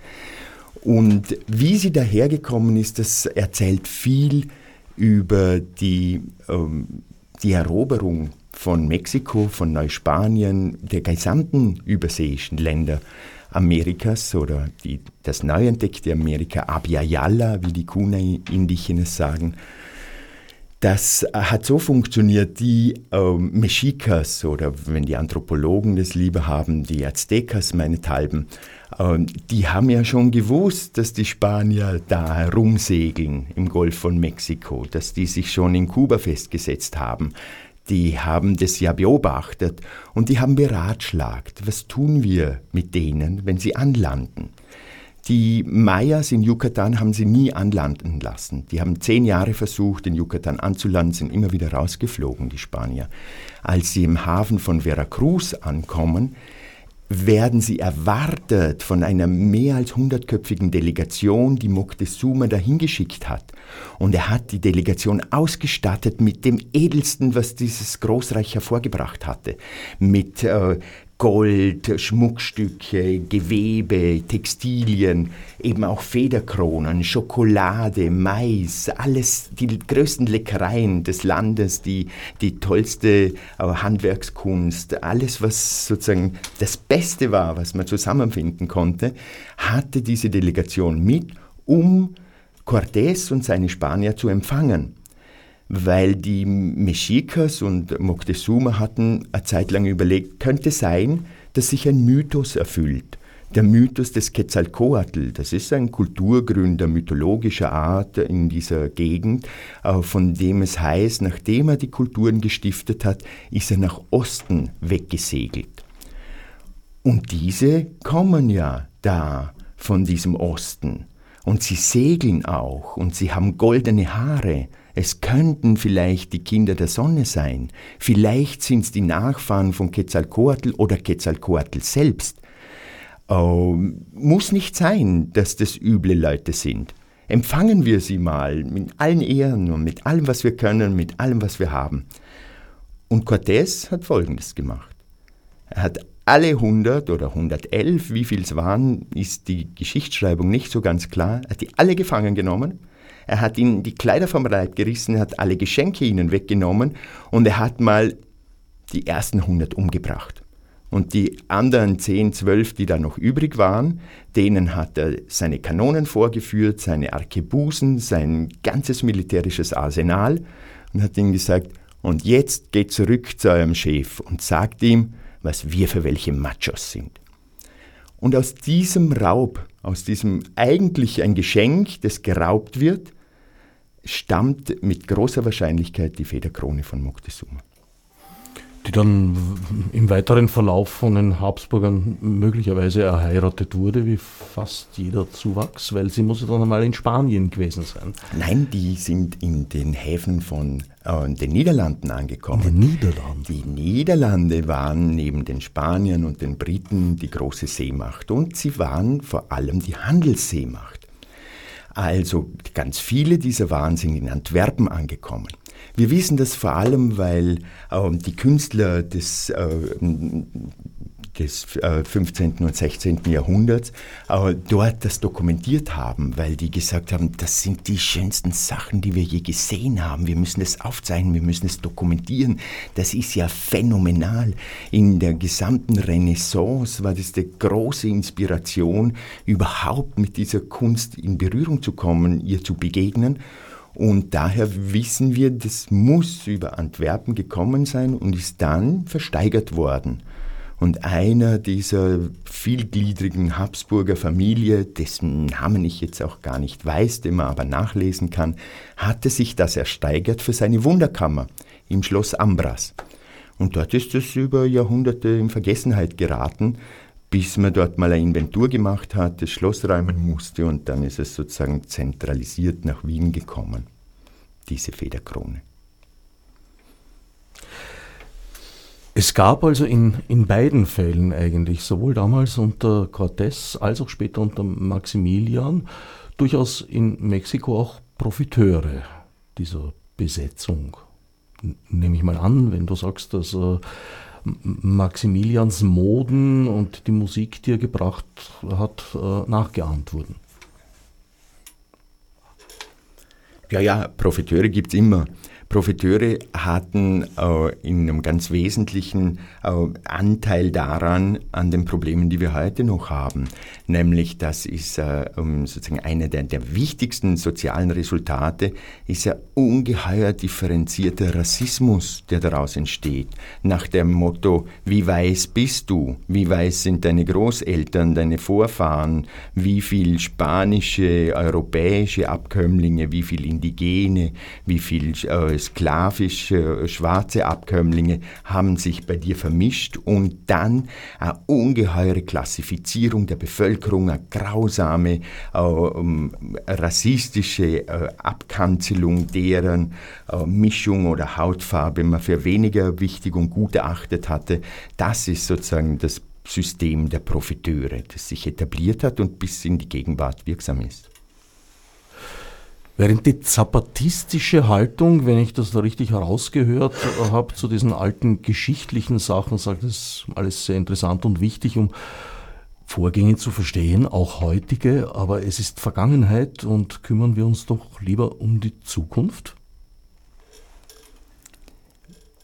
Und wie sie dahergekommen ist, das erzählt viel über die, ähm, die Eroberung von Mexiko, von Neuspanien, der gesamten überseeischen Länder Amerikas oder die, das neu entdeckte Amerika, Abya wie die Kuna-Indigenes sagen, das hat so funktioniert, die ähm, Mexicas oder wenn die Anthropologen das lieber haben, die Aztecas meinethalben, ähm, die haben ja schon gewusst, dass die Spanier da herumsegeln im Golf von Mexiko, dass die sich schon in Kuba festgesetzt haben. Die haben das ja beobachtet und die haben beratschlagt, was tun wir mit denen, wenn sie anlanden. Die Mayas in Yucatan haben sie nie anlanden lassen. Die haben zehn Jahre versucht, in Yucatan anzulanden, sind immer wieder rausgeflogen, die Spanier. Als sie im Hafen von Veracruz ankommen, werden sie erwartet von einer mehr als hundertköpfigen Delegation, die Moctezuma dahin geschickt hat. Und er hat die Delegation ausgestattet mit dem Edelsten, was dieses Großreich hervorgebracht hatte. Mit äh, Gold, Schmuckstücke, Gewebe, Textilien, eben auch Federkronen, Schokolade, Mais, alles die größten Leckereien des Landes, die, die tollste äh, Handwerkskunst, alles, was sozusagen das Beste war, was man zusammenfinden konnte, hatte diese Delegation mit, um Cortés und seine Spanier zu empfangen weil die Mexicas und Moctezuma hatten eine Zeit lang überlegt, könnte sein, dass sich ein Mythos erfüllt. Der Mythos des Quetzalcoatl, das ist ein Kulturgründer mythologischer Art in dieser Gegend, äh, von dem es heißt, nachdem er die Kulturen gestiftet hat, ist er nach Osten weggesegelt. Und diese kommen ja da von diesem Osten. Und sie segeln auch und sie haben goldene Haare es könnten vielleicht die Kinder der Sonne sein, vielleicht sind es die Nachfahren von Quetzalcoatl oder Quetzalcoatl selbst. Ähm, muss nicht sein, dass das üble Leute sind. Empfangen wir sie mal mit allen Ehren und mit allem, was wir können, mit allem, was wir haben. Und Cortés hat Folgendes gemacht. Er hat alle 100 oder 111, wie viel es waren, ist die Geschichtsschreibung nicht so ganz klar, er hat die alle gefangen genommen er hat ihnen die Kleider vom Leib gerissen, er hat alle Geschenke ihnen weggenommen und er hat mal die ersten 100 umgebracht. Und die anderen 10, 12, die da noch übrig waren, denen hat er seine Kanonen vorgeführt, seine Arkebusen, sein ganzes militärisches Arsenal und hat ihnen gesagt, und jetzt geht zurück zu eurem Chef und sagt ihm, was wir für welche Machos sind. Und aus diesem Raub, aus diesem eigentlich ein Geschenk, das geraubt wird, stammt mit großer Wahrscheinlichkeit die Federkrone von Moctezuma die dann im weiteren Verlauf von den Habsburgern möglicherweise erheiratet wurde, wie fast jeder Zuwachs, weil sie muss ja dann einmal in Spanien gewesen sein. Nein, die sind in den Häfen von äh, den Niederlanden angekommen. In den Niederlanden? Die Niederlande waren neben den Spaniern und den Briten die große Seemacht und sie waren vor allem die Handelsseemacht. Also ganz viele dieser Waren sind in Antwerpen angekommen. Wir wissen das vor allem, weil äh, die Künstler des, äh, des äh, 15. und 16. Jahrhunderts äh, dort das dokumentiert haben, weil die gesagt haben, das sind die schönsten Sachen, die wir je gesehen haben. Wir müssen es aufzeichnen, wir müssen es dokumentieren. Das ist ja phänomenal. In der gesamten Renaissance war das die große Inspiration, überhaupt mit dieser Kunst in Berührung zu kommen, ihr zu begegnen. Und daher wissen wir, das muss über Antwerpen gekommen sein und ist dann versteigert worden. Und einer dieser vielgliedrigen Habsburger Familie, dessen Namen ich jetzt auch gar nicht weiß, den man aber nachlesen kann, hatte sich das ersteigert für seine Wunderkammer im Schloss Ambras. Und dort ist es über Jahrhunderte in Vergessenheit geraten, bis man dort mal eine Inventur gemacht hat, das Schloss räumen musste und dann ist es sozusagen zentralisiert nach Wien gekommen, diese Federkrone. Es gab also in, in beiden Fällen eigentlich, sowohl damals unter Cortés als auch später unter Maximilian, durchaus in Mexiko auch Profiteure dieser Besetzung. Nehme ich mal an, wenn du sagst, dass äh, Maximilians Moden und die Musik, die er gebracht hat, äh, nachgeahmt wurden. Ja, ja, Profiteure gibt es immer. Profiteure hatten äh, in einem ganz wesentlichen äh, Anteil daran, an den Problemen, die wir heute noch haben. Nämlich, das ist äh, sozusagen einer der, der wichtigsten sozialen Resultate, ist ja ungeheuer differenzierter Rassismus, der daraus entsteht. Nach dem Motto, wie weiß bist du? Wie weiß sind deine Großeltern, deine Vorfahren? Wie viel spanische, europäische Abkömmlinge? Wie viel Indigene? Wie viel äh, sklavische schwarze Abkömmlinge haben sich bei dir vermischt und dann eine ungeheure Klassifizierung der Bevölkerung, eine grausame äh, rassistische äh, Abkanzelung deren äh, Mischung oder Hautfarbe man für weniger wichtig und gut erachtet hatte. Das ist sozusagen das System der Profiteure, das sich etabliert hat und bis in die Gegenwart wirksam ist. Während die zapatistische Haltung, wenn ich das da richtig herausgehört habe, zu diesen alten geschichtlichen Sachen, sagt es alles sehr interessant und wichtig, um Vorgänge zu verstehen, auch heutige, aber es ist Vergangenheit und kümmern wir uns doch lieber um die Zukunft?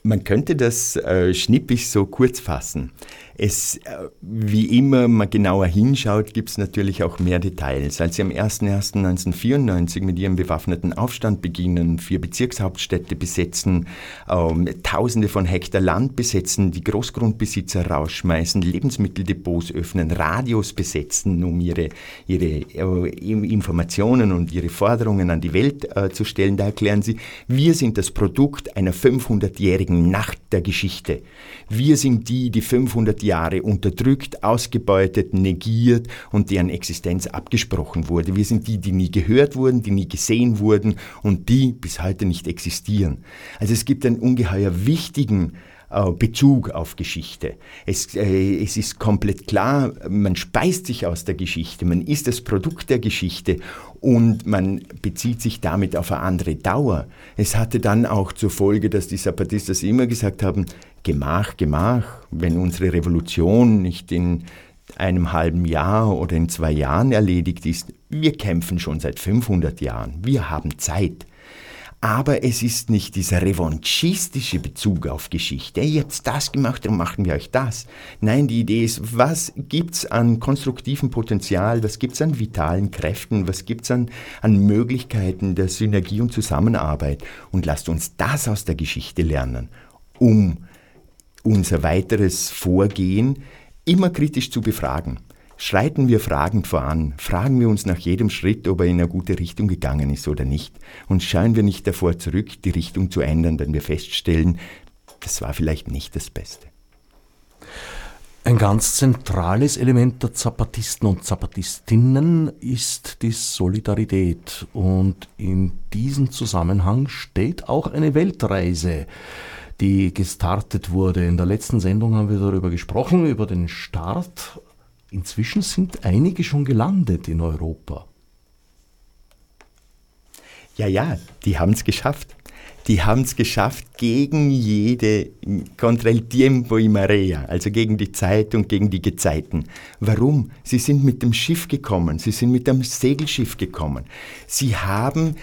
Man könnte das äh, schnippig so kurz fassen. Es, äh, wie immer man genauer hinschaut, gibt es natürlich auch mehr Details. Als sie am 01.01.1994 mit ihrem bewaffneten Aufstand beginnen, vier Bezirkshauptstädte besetzen, ähm, Tausende von Hektar Land besetzen, die Großgrundbesitzer rausschmeißen, Lebensmitteldepots öffnen, Radios besetzen, um ihre, ihre äh, Informationen und ihre Forderungen an die Welt äh, zu stellen, da erklären sie, wir sind das Produkt einer 500-jährigen Nacht der Geschichte. Wir sind die, die 500 Jahre unterdrückt, ausgebeutet, negiert und deren Existenz abgesprochen wurde. Wir sind die, die nie gehört wurden, die nie gesehen wurden und die bis heute nicht existieren. Also es gibt einen ungeheuer wichtigen äh, Bezug auf Geschichte. Es, äh, es ist komplett klar, man speist sich aus der Geschichte, man ist das Produkt der Geschichte und man bezieht sich damit auf eine andere Dauer. Es hatte dann auch zur Folge, dass die Zapatistas immer gesagt haben, Gemach, Gemach, wenn unsere Revolution nicht in einem halben Jahr oder in zwei Jahren erledigt ist, wir kämpfen schon seit 500 Jahren, wir haben Zeit. Aber es ist nicht dieser revanchistische Bezug auf Geschichte. Ihr habt das gemacht, dann machen wir euch das. Nein, die Idee ist, was gibt's an konstruktivem Potenzial, was gibt's an vitalen Kräften, was gibt's an, an Möglichkeiten der Synergie und Zusammenarbeit. Und lasst uns das aus der Geschichte lernen, um unser weiteres Vorgehen immer kritisch zu befragen. Schreiten wir fragend voran, fragen wir uns nach jedem Schritt, ob er in eine gute Richtung gegangen ist oder nicht, und schauen wir nicht davor zurück, die Richtung zu ändern, wenn wir feststellen, das war vielleicht nicht das Beste. Ein ganz zentrales Element der Zapatisten und Zapatistinnen ist die Solidarität. Und in diesem Zusammenhang steht auch eine Weltreise, die gestartet wurde. In der letzten Sendung haben wir darüber gesprochen, über den Start Inzwischen sind einige schon gelandet in Europa. Ja, ja, die haben es geschafft. Die haben es geschafft gegen jede, contra el tiempo y marea, also gegen die Zeit und gegen die Gezeiten. Warum? Sie sind mit dem Schiff gekommen, sie sind mit dem Segelschiff gekommen. Sie haben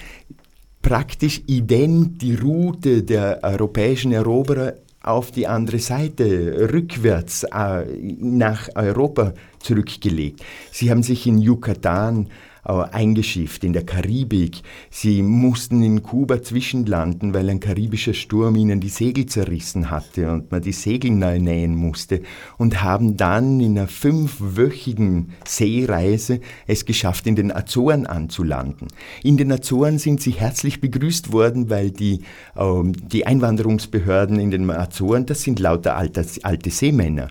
praktisch ident die Route der europäischen Eroberer auf die andere Seite, rückwärts äh, nach Europa zurückgelegt. Sie haben sich in Yucatan eingeschifft in der Karibik. Sie mussten in Kuba zwischenlanden, weil ein karibischer Sturm ihnen die Segel zerrissen hatte und man die Segel neu nähen musste und haben dann in einer fünfwöchigen Seereise es geschafft, in den Azoren anzulanden. In den Azoren sind sie herzlich begrüßt worden, weil die, äh, die Einwanderungsbehörden in den Azoren, das sind lauter alte, alte Seemänner,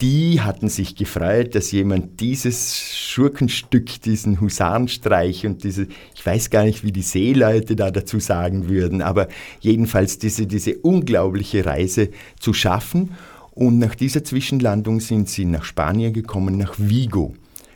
die hatten sich gefreut, dass jemand dieses Schurkenstück, diesen Husarenstreich und diese, ich weiß gar nicht, wie die Seeleute da dazu sagen würden, aber jedenfalls diese, diese unglaubliche Reise zu schaffen. Und nach dieser Zwischenlandung sind sie nach Spanien gekommen, nach Vigo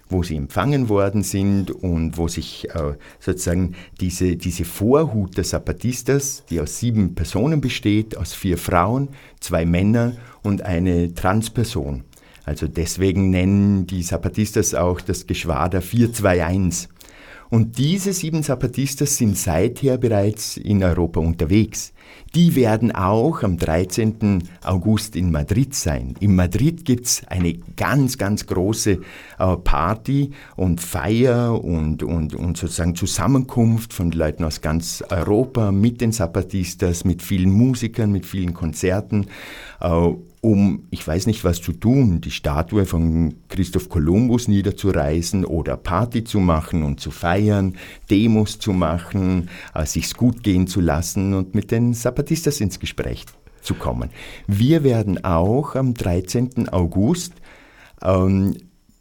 wo sie empfangen worden sind und wo sich äh, sozusagen diese, diese Vorhut der Zapatistas, die aus sieben Personen besteht, aus vier Frauen, zwei Männer und eine Transperson, also deswegen nennen die Zapatistas auch das Geschwader 421. Und diese sieben Zapatistas sind seither bereits in Europa unterwegs. Die werden auch am 13. August in Madrid sein. In Madrid gibt's eine ganz, ganz große äh, Party und Feier und, und, und sozusagen Zusammenkunft von Leuten aus ganz Europa mit den Zapatistas, mit vielen Musikern, mit vielen Konzerten. Um, ich weiß nicht was zu tun, die Statue von Christoph Kolumbus niederzureißen oder Party zu machen und zu feiern, Demos zu machen, äh, sich's gut gehen zu lassen und mit den Zapatistas ins Gespräch zu kommen. Wir werden auch am 13. August ähm,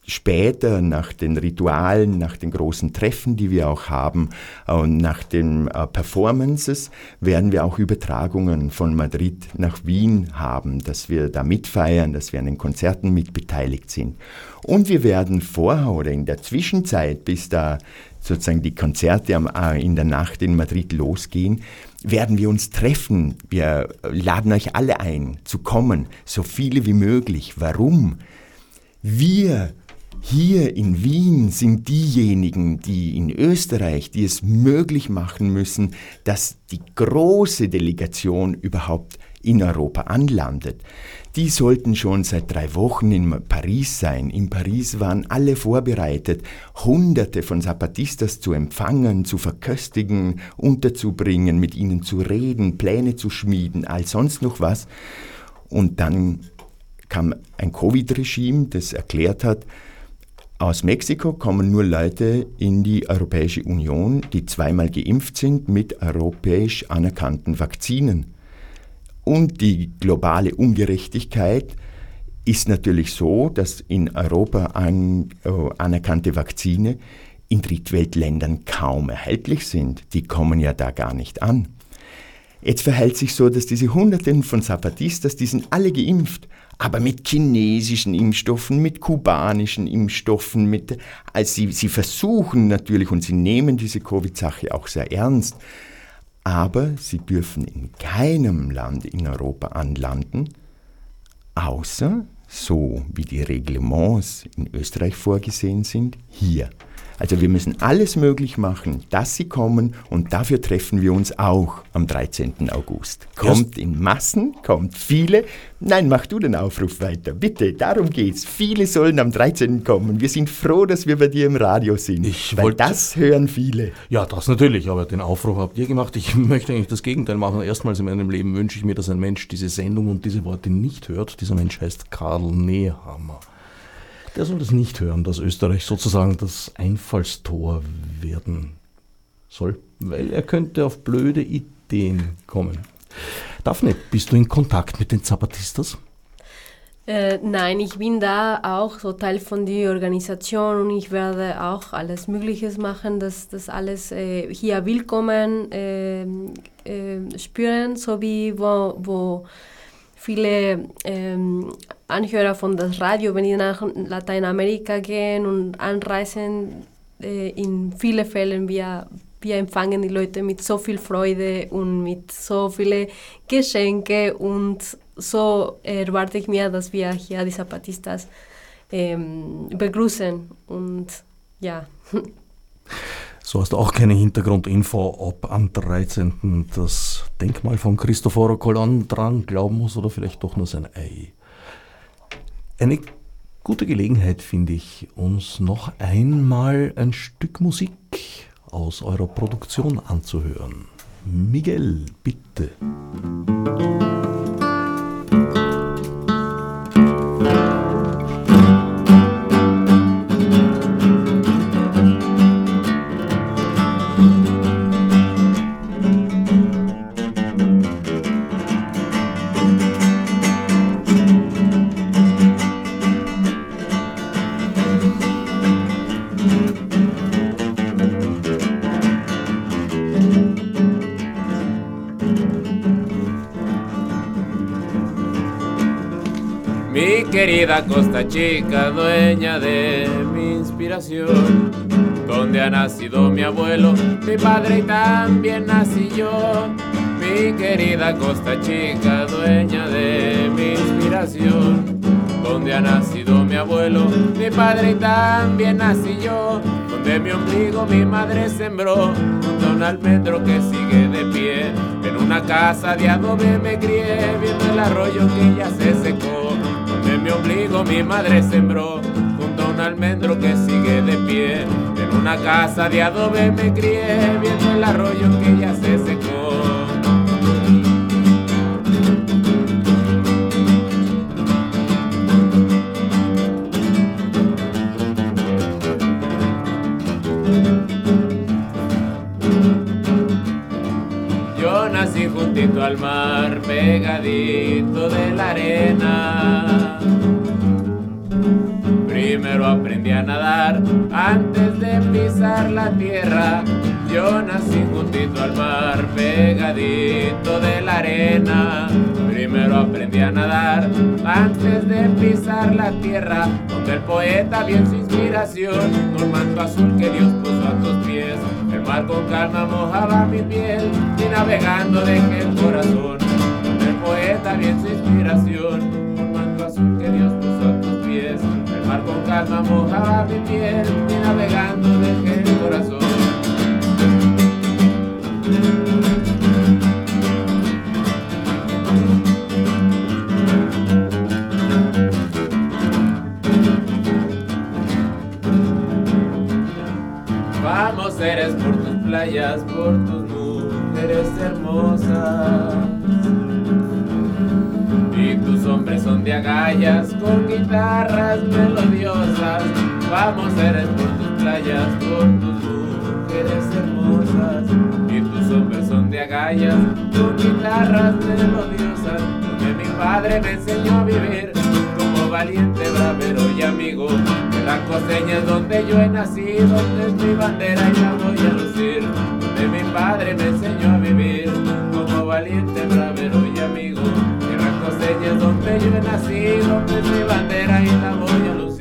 später nach den Ritualen, nach den großen Treffen, die wir auch haben und nach den äh, Performances werden wir auch Übertragungen von Madrid nach Wien haben, dass wir da mitfeiern, dass wir an den Konzerten mitbeteiligt sind. Und wir werden vorher oder in der Zwischenzeit, bis da sozusagen die Konzerte äh, in der Nacht in Madrid losgehen, werden wir uns treffen. Wir laden euch alle ein, zu kommen, so viele wie möglich. Warum? Wir hier in Wien sind diejenigen, die in Österreich, die es möglich machen müssen, dass die große Delegation überhaupt in Europa anlandet. Die sollten schon seit drei Wochen in Paris sein. In Paris waren alle vorbereitet, Hunderte von Zapatistas zu empfangen, zu verköstigen, unterzubringen, mit ihnen zu reden, Pläne zu schmieden, all sonst noch was. Und dann kam ein Covid-Regime, das erklärt hat, aus Mexiko kommen nur Leute in die Europäische Union, die zweimal geimpft sind mit europäisch anerkannten Vakzinen. Und die globale Ungerechtigkeit ist natürlich so, dass in Europa an, äh, anerkannte Vakzine in Drittweltländern kaum erhältlich sind. Die kommen ja da gar nicht an. Jetzt verhält sich so, dass diese Hunderten von Zapatistas, die sind alle geimpft, aber mit chinesischen Impfstoffen, mit kubanischen Impfstoffen, mit, also sie, sie versuchen natürlich und sie nehmen diese Covid-Sache auch sehr ernst, aber sie dürfen in keinem Land in Europa anlanden, außer so wie die Reglements in Österreich vorgesehen sind, hier. Also wir müssen alles möglich machen, dass sie kommen und dafür treffen wir uns auch am 13. August. Kommt in Massen, kommt viele. Nein, mach du den Aufruf weiter. Bitte, darum geht's. Viele sollen am 13. kommen. Wir sind froh, dass wir bei dir im Radio sind. Ich weil das hören viele. Ja, das natürlich, aber den Aufruf habt ihr gemacht. Ich möchte eigentlich das Gegenteil machen. Erstmals in meinem Leben wünsche ich mir, dass ein Mensch diese Sendung und diese Worte nicht hört. Dieser Mensch heißt Karl Nehammer der soll das nicht hören, dass Österreich sozusagen das Einfallstor werden soll, weil er könnte auf blöde Ideen kommen. Daphne, bist du in Kontakt mit den Zapatistas? Äh, nein, ich bin da auch so Teil von der Organisation und ich werde auch alles Mögliche machen, dass das alles äh, hier willkommen äh, äh spüren, so wie wo, wo viele ähm, Anhörer von das Radio, wenn die nach Lateinamerika gehen und anreisen, äh, in vielen Fällen wir, wir empfangen die Leute mit so viel Freude und mit so vielen Geschenke und so erwarte ich mir, dass wir hier die Zapatistas ähm, begrüßen und ja. So hast du auch keine Hintergrundinfo, ob am 13. das Denkmal von Cristoforo Colon dran glauben muss oder vielleicht doch nur sein Ei. Eine gute Gelegenheit finde ich, uns noch einmal ein Stück Musik aus eurer Produktion anzuhören. Miguel, bitte. Querida Costa Chica, dueña de mi inspiración, donde ha nacido mi abuelo, mi padre y también nací yo. Mi querida Costa Chica, dueña de mi inspiración, donde ha nacido mi abuelo, mi padre y también nací yo. Donde mi ombligo mi madre sembró, junto a un almendro que sigue de pie. En una casa de adobe me crié, viendo el arroyo que ya se secó mi ombligo mi madre sembró, junto a un almendro que sigue de pie. En una casa de adobe me crié, viendo el arroyo que ya se secó. Yo nací juntito al mar, pegadito de la arena Primero aprendí a nadar antes de pisar la tierra. Yo nací juntito al mar, pegadito de la arena. Primero aprendí a nadar antes de pisar la tierra. Donde el poeta vio su inspiración, un manto azul que Dios puso a tus pies. El mar con calma mojaba mi piel y navegando dejé el corazón. Donde el poeta vio su inspiración, un manto azul que Dios puso a tus pies con calma mojaba mi piel y navegando dejé el corazón. Vamos seres por tus playas, por tus mujeres hermosas y tus hombres son de agallas con guitarras melodiosas. Vamos, eres por tus playas, por tus mujeres hermosas. Y tus hombres son de agallas con guitarras melodiosas. Donde mi padre me enseñó a vivir como valiente, bravero y amigo. La coseña es donde yo he nacido, es mi bandera y la voy a lucir. Donde mi padre me enseñó a vivir como valiente, bravero y amigo es donde yo he nacido, es mi bandera y la voy a lucir.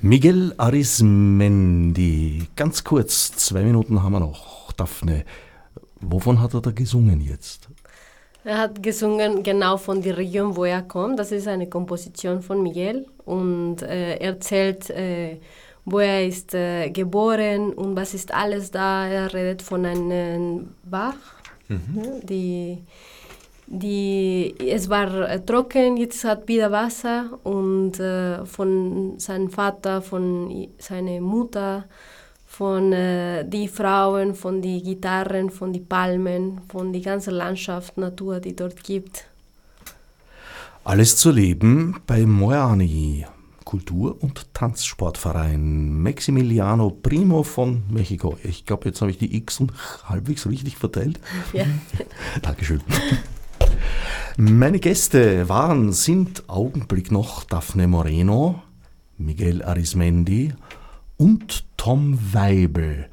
Miguel Arismendi, ganz kurz, zwei Minuten haben wir noch. Daphne, wovon hat er da gesungen jetzt? Er hat gesungen genau von der Region, wo er kommt. Das ist eine Komposition von Miguel und äh, er erzählt, äh, wo er ist äh, geboren und was ist alles da. Er redet von einem Bach, mhm. die, die, es war äh, trocken, jetzt hat wieder Wasser und äh, von seinem Vater, von seiner Mutter, von äh, die Frauen, von die Gitarren, von die Palmen, von die ganze Landschaft, Natur, die dort gibt. Alles zu leben bei Moani, Kultur- und Tanzsportverein Maximiliano Primo von Mexiko. Ich glaube, jetzt habe ich die X und halbwegs richtig verteilt. Ja. Dankeschön. Meine Gäste waren, sind Augenblick noch Daphne Moreno, Miguel Arismendi und Tom Weibel.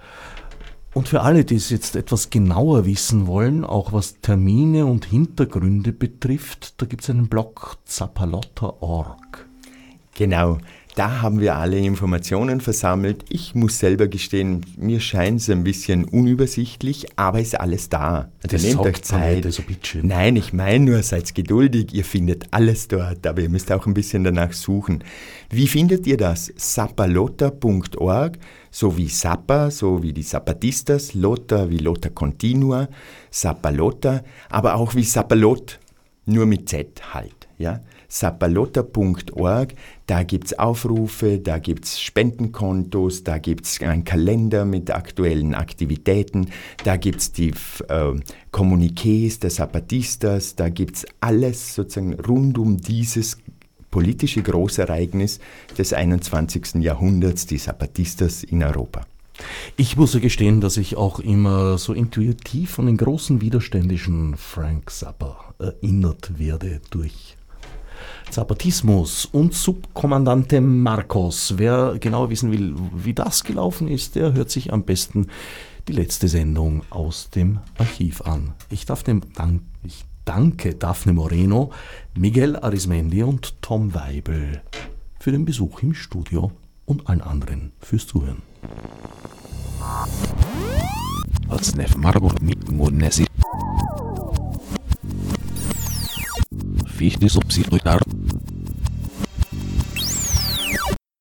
Und für alle, die es jetzt etwas genauer wissen wollen, auch was Termine und Hintergründe betrifft, da gibt es einen Blog zapalotta.org. Genau, da haben wir alle Informationen versammelt. Ich muss selber gestehen, mir scheint es ein bisschen unübersichtlich, aber ist alles da. Also das nehmt euch Zeit. So Nein, ich meine nur, seid geduldig, ihr findet alles dort, aber ihr müsst auch ein bisschen danach suchen. Wie findet ihr das? sapalota.org, so wie Sappa, so wie die Zapatistas, Lota wie Lota Continua, Sapalota, aber auch wie Sapalot, nur mit Z halt, ja sapalota.org. Da gibt es Aufrufe, da gibt es Spendenkontos, da gibt es einen Kalender mit aktuellen Aktivitäten, da gibt es die äh, Kommuniqués der Zapatistas, da gibt es alles sozusagen rund um dieses politische Großereignis des 21. Jahrhunderts, die Zapatistas in Europa. Ich muss ja gestehen, dass ich auch immer so intuitiv von den großen widerständischen Frank Zappa erinnert werde durch Zapatismus und Subkommandante Marcos. Wer genau wissen will, wie das gelaufen ist, der hört sich am besten die letzte Sendung aus dem Archiv an. Ich, darf dem Dank, ich danke Daphne Moreno, Miguel Arismendi und Tom Weibel für den Besuch im Studio und allen anderen fürs Zuhören. Als Nef Margot mit fiz obsceno e.